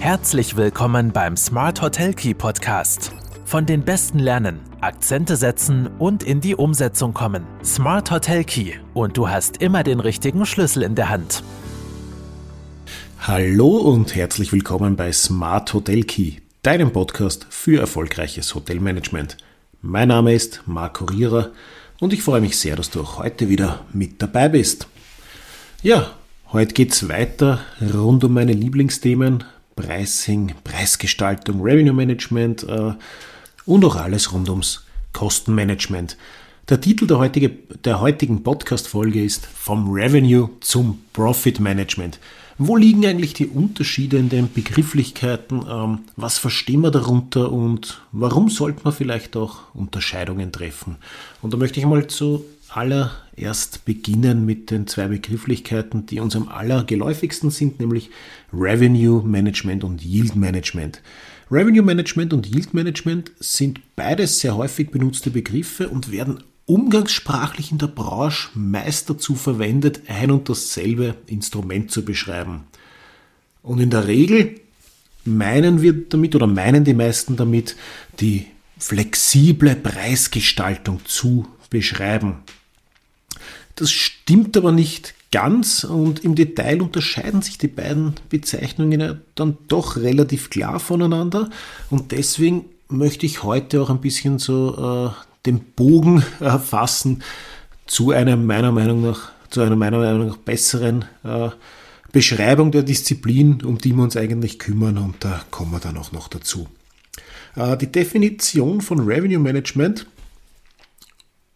Herzlich willkommen beim Smart Hotel Key Podcast. Von den Besten lernen, Akzente setzen und in die Umsetzung kommen. Smart Hotel Key und du hast immer den richtigen Schlüssel in der Hand. Hallo und herzlich willkommen bei Smart Hotel Key, deinem Podcast für erfolgreiches Hotelmanagement. Mein Name ist Marco Rierer und ich freue mich sehr, dass du auch heute wieder mit dabei bist. Ja, heute geht's weiter rund um meine Lieblingsthemen Pricing, Preisgestaltung, Revenue Management äh, und auch alles rund ums Kostenmanagement. Der Titel der, heutige, der heutigen Podcast-Folge ist Vom Revenue zum Profit Management. Wo liegen eigentlich die Unterschiede in den Begrifflichkeiten? Ähm, was verstehen wir darunter und warum sollte man vielleicht auch Unterscheidungen treffen? Und da möchte ich mal zuallererst beginnen mit den zwei Begrifflichkeiten, die uns am allergeläufigsten sind, nämlich Revenue Management und Yield Management. Revenue Management und Yield Management sind beides sehr häufig benutzte Begriffe und werden umgangssprachlich in der Branche meist dazu verwendet, ein und dasselbe Instrument zu beschreiben. Und in der Regel meinen wir damit oder meinen die meisten damit, die flexible Preisgestaltung zu beschreiben. Das stimmt aber nicht ganz und im Detail unterscheiden sich die beiden Bezeichnungen dann doch relativ klar voneinander und deswegen möchte ich heute auch ein bisschen so äh, den Bogen äh, fassen zu einer meiner Meinung nach, zu einer meiner Meinung nach besseren äh, Beschreibung der Disziplin, um die wir uns eigentlich kümmern und da kommen wir dann auch noch dazu. Äh, die Definition von Revenue Management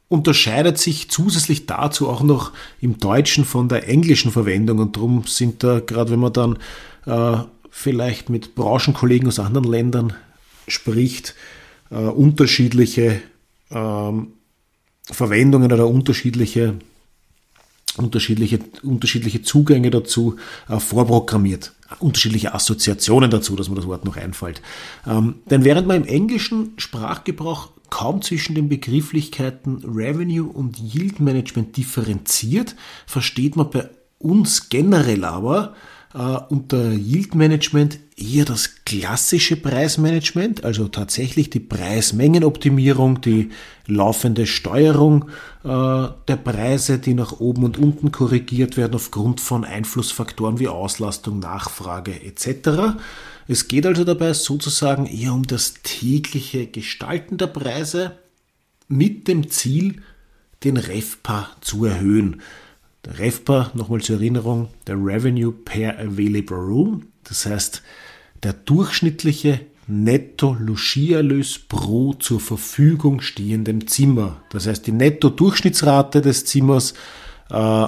unterscheidet sich zusätzlich dazu auch noch im Deutschen von der englischen Verwendung und darum sind da, gerade wenn man dann äh, vielleicht mit Branchenkollegen aus anderen Ländern spricht, äh, unterschiedliche ähm, Verwendungen oder unterschiedliche, unterschiedliche, unterschiedliche Zugänge dazu äh, vorprogrammiert. Unterschiedliche Assoziationen dazu, dass mir das Wort noch einfällt. Ähm, denn während man im englischen Sprachgebrauch kaum zwischen den Begrifflichkeiten Revenue und Yield Management differenziert, versteht man bei uns generell aber äh, unter Yield Management eher das klassische Preismanagement, also tatsächlich die Preismengenoptimierung, die laufende Steuerung äh, der Preise, die nach oben und unten korrigiert werden aufgrund von Einflussfaktoren wie Auslastung, Nachfrage etc. Es geht also dabei sozusagen eher um das tägliche Gestalten der Preise mit dem Ziel, den REFPA zu erhöhen. Der REFPA, nochmal zur Erinnerung, der Revenue per Available Room, das heißt der durchschnittliche Netto-Logiererlös pro zur Verfügung stehendem Zimmer. Das heißt die Netto-Durchschnittsrate des Zimmers äh,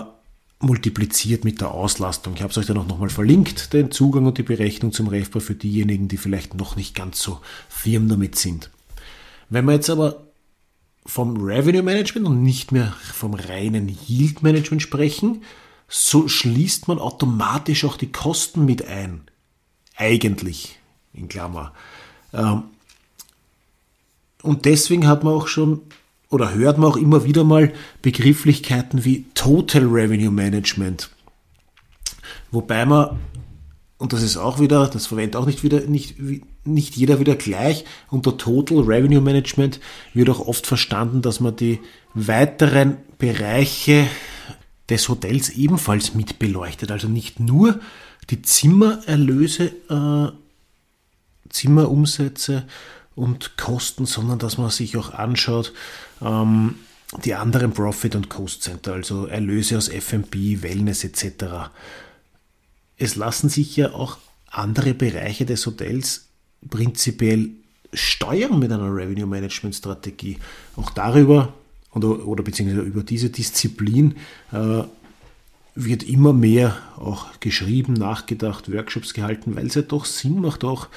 multipliziert mit der Auslastung. Ich habe es euch dann auch nochmal verlinkt, den Zugang und die Berechnung zum REFPA für diejenigen, die vielleicht noch nicht ganz so firm damit sind. Wenn wir jetzt aber vom Revenue Management und nicht mehr vom reinen Yield Management sprechen, so schließt man automatisch auch die Kosten mit ein. Eigentlich, in Klammer. Ähm, und deswegen hat man auch schon oder hört man auch immer wieder mal Begrifflichkeiten wie Total Revenue Management. Wobei man, und das ist auch wieder, das verwendet auch nicht wieder, nicht, nicht jeder wieder gleich, unter Total Revenue Management wird auch oft verstanden, dass man die weiteren Bereiche des Hotels ebenfalls mit beleuchtet. Also nicht nur die Zimmererlöse, äh, Zimmerumsätze und Kosten, sondern dass man sich auch anschaut, ähm, die anderen Profit- und Cost-Center, also Erlöse aus FB, Wellness etc. Es lassen sich ja auch andere Bereiche des Hotels prinzipiell steuern mit einer Revenue Management Strategie. Auch darüber oder, oder beziehungsweise über diese Disziplin äh, wird immer mehr auch geschrieben, nachgedacht, Workshops gehalten, weil es ja doch Sinn macht, auch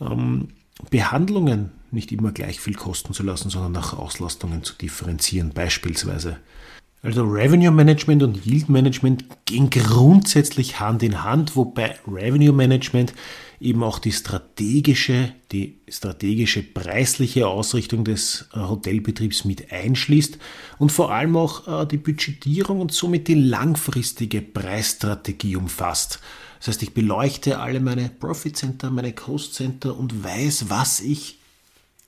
ähm, Behandlungen nicht immer gleich viel kosten zu lassen, sondern nach Auslastungen zu differenzieren, beispielsweise. Also Revenue Management und Yield Management gehen grundsätzlich Hand in Hand, wobei Revenue Management eben auch die strategische, die strategische preisliche Ausrichtung des äh, Hotelbetriebs mit einschließt und vor allem auch äh, die Budgetierung und somit die langfristige Preisstrategie umfasst. Das heißt, ich beleuchte alle meine Profit Center, meine Cost Center und weiß, was ich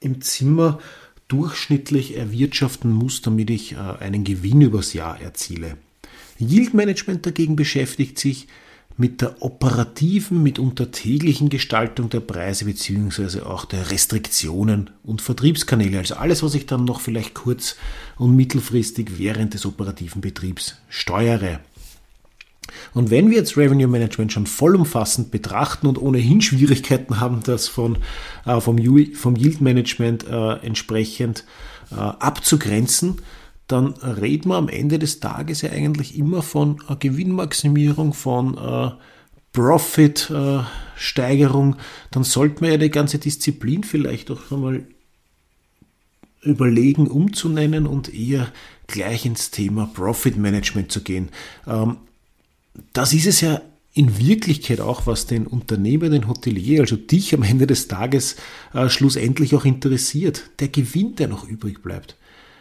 im Zimmer durchschnittlich erwirtschaften muss, damit ich äh, einen Gewinn übers Jahr erziele. Yield Management dagegen beschäftigt sich mit der operativen, mitunter täglichen Gestaltung der Preise beziehungsweise auch der Restriktionen und Vertriebskanäle. Also alles, was ich dann noch vielleicht kurz- und mittelfristig während des operativen Betriebs steuere. Und wenn wir jetzt Revenue Management schon vollumfassend betrachten und ohnehin Schwierigkeiten haben, das von, äh, vom, vom Yield Management äh, entsprechend äh, abzugrenzen, dann reden wir am Ende des Tages ja eigentlich immer von äh, Gewinnmaximierung, von äh, Profit-Steigerung. dann sollte man ja die ganze Disziplin vielleicht auch einmal überlegen, umzunennen und eher gleich ins Thema Profit Management zu gehen. Ähm, das ist es ja in Wirklichkeit auch, was den Unternehmer, den Hotelier, also dich am Ende des Tages äh, schlussendlich auch interessiert. Der Gewinn, der noch übrig bleibt.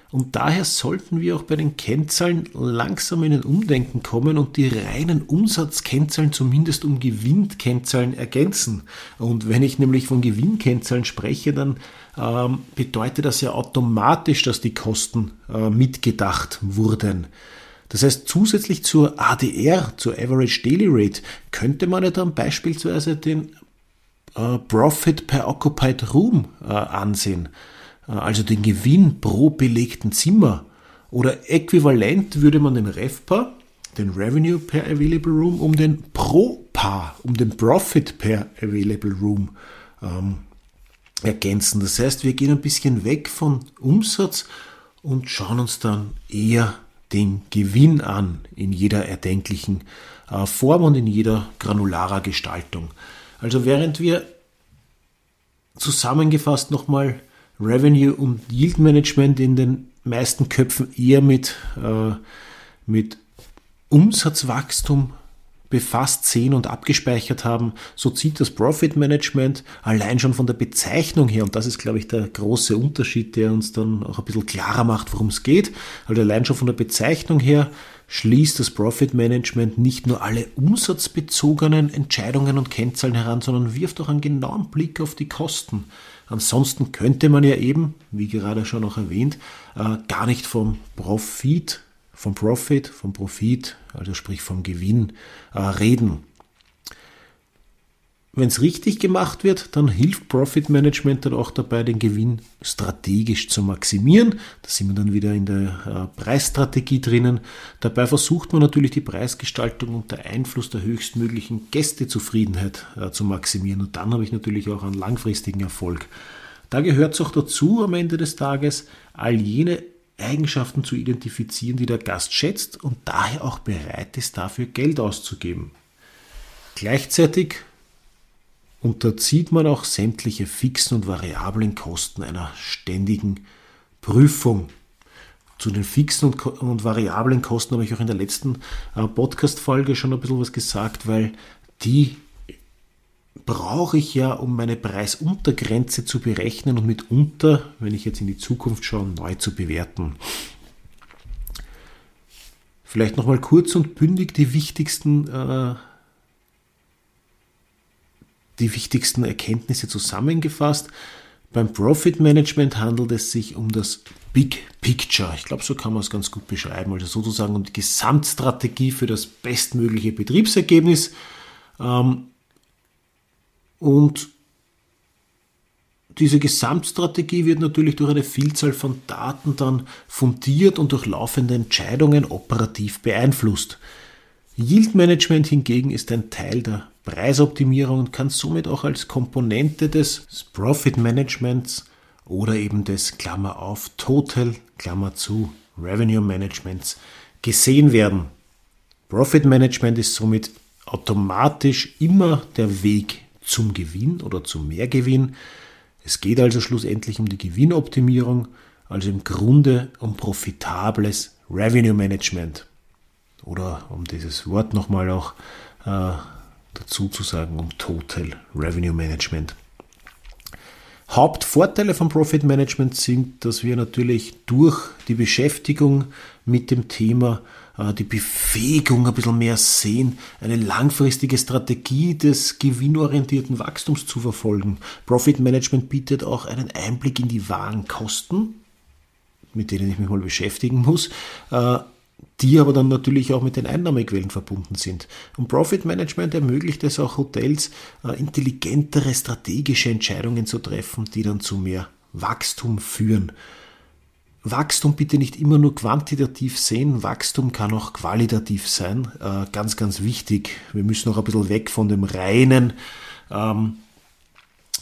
Und daher sollten wir auch bei den Kennzahlen langsam in ein Umdenken kommen und die reinen Umsatzkennzahlen zumindest um Gewinnkennzahlen ergänzen. Und wenn ich nämlich von Gewinnkennzahlen spreche, dann ähm, bedeutet das ja automatisch, dass die Kosten äh, mitgedacht wurden. Das heißt, zusätzlich zur ADR, zur Average Daily Rate, könnte man ja dann beispielsweise den äh, Profit per Occupied Room äh, ansehen, äh, also den Gewinn pro belegten Zimmer. Oder äquivalent würde man den RevPAR, den Revenue per Available Room, um den Pro-Par, um den Profit per Available Room ähm, ergänzen. Das heißt, wir gehen ein bisschen weg von Umsatz und schauen uns dann eher den Gewinn an in jeder erdenklichen äh, Form und in jeder granularer Gestaltung. Also während wir zusammengefasst nochmal Revenue und Yield Management in den meisten Köpfen eher mit, äh, mit Umsatzwachstum befasst sehen und abgespeichert haben, so zieht das Profit Management allein schon von der Bezeichnung her, und das ist, glaube ich, der große Unterschied, der uns dann auch ein bisschen klarer macht, worum es geht, also allein schon von der Bezeichnung her schließt das Profit Management nicht nur alle umsatzbezogenen Entscheidungen und Kennzahlen heran, sondern wirft auch einen genauen Blick auf die Kosten. Ansonsten könnte man ja eben, wie gerade schon auch erwähnt, äh, gar nicht vom Profit vom Profit, vom Profit, also sprich vom Gewinn, äh, reden. Wenn es richtig gemacht wird, dann hilft Profit Management dann auch dabei, den Gewinn strategisch zu maximieren. Da sind wir dann wieder in der äh, Preisstrategie drinnen. Dabei versucht man natürlich die Preisgestaltung unter Einfluss der höchstmöglichen Gästezufriedenheit äh, zu maximieren. Und dann habe ich natürlich auch einen langfristigen Erfolg. Da gehört es auch dazu am Ende des Tages, all jene Eigenschaften zu identifizieren, die der Gast schätzt und daher auch bereit ist, dafür Geld auszugeben. Gleichzeitig unterzieht man auch sämtliche fixen und variablen Kosten einer ständigen Prüfung. Zu den fixen und, und variablen Kosten habe ich auch in der letzten äh, Podcast-Folge schon ein bisschen was gesagt, weil die brauche ich ja, um meine Preisuntergrenze zu berechnen und mitunter, wenn ich jetzt in die Zukunft schaue, neu zu bewerten. Vielleicht nochmal kurz und bündig die wichtigsten, äh, die wichtigsten Erkenntnisse zusammengefasst. Beim Profit Management handelt es sich um das Big Picture. Ich glaube, so kann man es ganz gut beschreiben. Also sozusagen um die Gesamtstrategie für das bestmögliche Betriebsergebnis. Ähm, und diese Gesamtstrategie wird natürlich durch eine Vielzahl von Daten dann fundiert und durch laufende Entscheidungen operativ beeinflusst. Yield Management hingegen ist ein Teil der Preisoptimierung und kann somit auch als Komponente des Profit Managements oder eben des Klammer auf Total Klammer zu Revenue Managements gesehen werden. Profit Management ist somit automatisch immer der Weg zum Gewinn oder zum Mehrgewinn. Es geht also schlussendlich um die Gewinnoptimierung, also im Grunde um profitables Revenue Management. Oder um dieses Wort nochmal auch äh, dazu zu sagen, um Total Revenue Management. Hauptvorteile von Profit Management sind, dass wir natürlich durch die Beschäftigung mit dem Thema äh, die Befähigung ein bisschen mehr sehen, eine langfristige Strategie des gewinnorientierten Wachstums zu verfolgen. Profit Management bietet auch einen Einblick in die wahren Kosten, mit denen ich mich mal beschäftigen muss, äh, die aber dann natürlich auch mit den Einnahmequellen verbunden sind. Und Profit Management ermöglicht es auch Hotels, äh, intelligentere strategische Entscheidungen zu treffen, die dann zu mehr Wachstum führen. Wachstum bitte nicht immer nur quantitativ sehen, Wachstum kann auch qualitativ sein. Äh, ganz, ganz wichtig. Wir müssen auch ein bisschen weg von dem reinen ähm,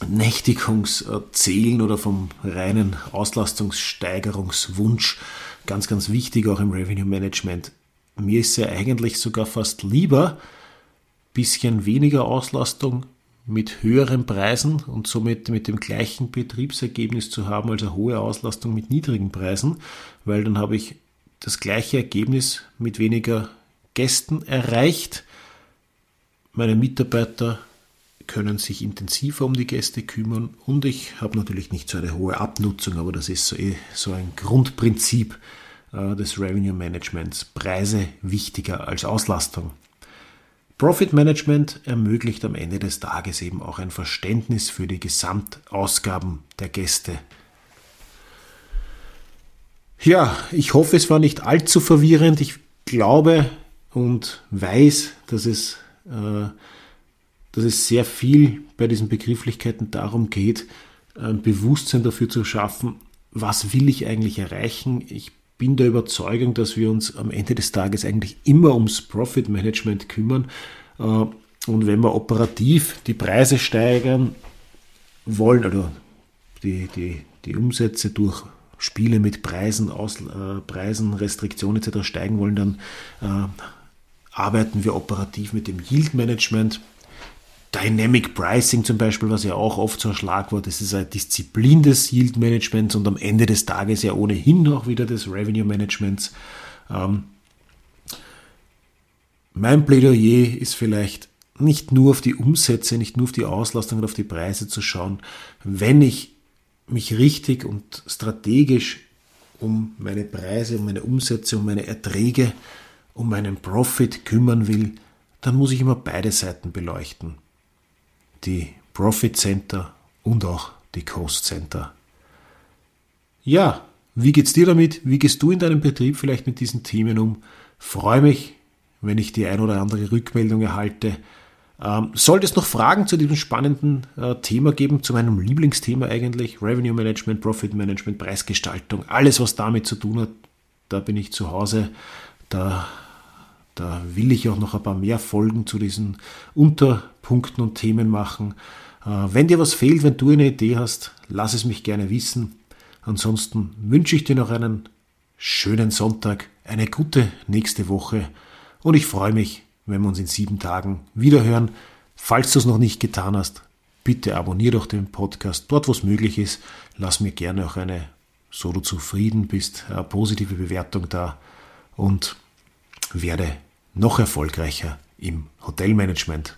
Nächtigungszählen oder vom reinen Auslastungssteigerungswunsch ganz, ganz wichtig auch im Revenue Management. Mir ist ja eigentlich sogar fast lieber, bisschen weniger Auslastung mit höheren Preisen und somit mit dem gleichen Betriebsergebnis zu haben als eine hohe Auslastung mit niedrigen Preisen, weil dann habe ich das gleiche Ergebnis mit weniger Gästen erreicht. Meine Mitarbeiter können sich intensiver um die Gäste kümmern und ich habe natürlich nicht so eine hohe Abnutzung, aber das ist so, eh so ein Grundprinzip äh, des Revenue Managements. Preise wichtiger als Auslastung. Profit Management ermöglicht am Ende des Tages eben auch ein Verständnis für die Gesamtausgaben der Gäste. Ja, ich hoffe, es war nicht allzu verwirrend. Ich glaube und weiß, dass es äh, dass es sehr viel bei diesen Begrifflichkeiten darum geht, ein Bewusstsein dafür zu schaffen, was will ich eigentlich erreichen. Ich bin der Überzeugung, dass wir uns am Ende des Tages eigentlich immer ums Profit Management kümmern. Äh, und wenn wir operativ die Preise steigern wollen, also die, die, die Umsätze durch Spiele mit Preisen, Aus, äh, Preisen, Restriktionen etc. steigen wollen, dann äh, arbeiten wir operativ mit dem Yield Management. Dynamic Pricing zum Beispiel, was ja auch oft so ein Schlagwort ist, ist eine Disziplin des Yield Managements und am Ende des Tages ja ohnehin auch wieder des Revenue Managements. Ähm, mein Plädoyer ist vielleicht nicht nur auf die Umsätze, nicht nur auf die Auslastung und auf die Preise zu schauen. Wenn ich mich richtig und strategisch um meine Preise, um meine Umsätze, um meine Erträge, um meinen Profit kümmern will, dann muss ich immer beide Seiten beleuchten die Profit Center und auch die Cost Center. Ja, wie geht's dir damit? Wie gehst du in deinem Betrieb vielleicht mit diesen Themen um? Freue mich, wenn ich die ein oder andere Rückmeldung erhalte. Ähm, sollte es noch Fragen zu diesem spannenden äh, Thema geben, zu meinem Lieblingsthema eigentlich, Revenue Management, Profit Management, Preisgestaltung, alles was damit zu tun hat, da bin ich zu Hause. Da da will ich auch noch ein paar mehr Folgen zu diesen Unterpunkten und Themen machen. Äh, wenn dir was fehlt, wenn du eine Idee hast, lass es mich gerne wissen. Ansonsten wünsche ich dir noch einen schönen Sonntag, eine gute nächste Woche und ich freue mich, wenn wir uns in sieben Tagen wiederhören. Falls du es noch nicht getan hast, bitte abonniere doch den Podcast dort, wo es möglich ist. Lass mir gerne auch eine, so du zufrieden bist, positive Bewertung da und werde noch erfolgreicher im Hotelmanagement.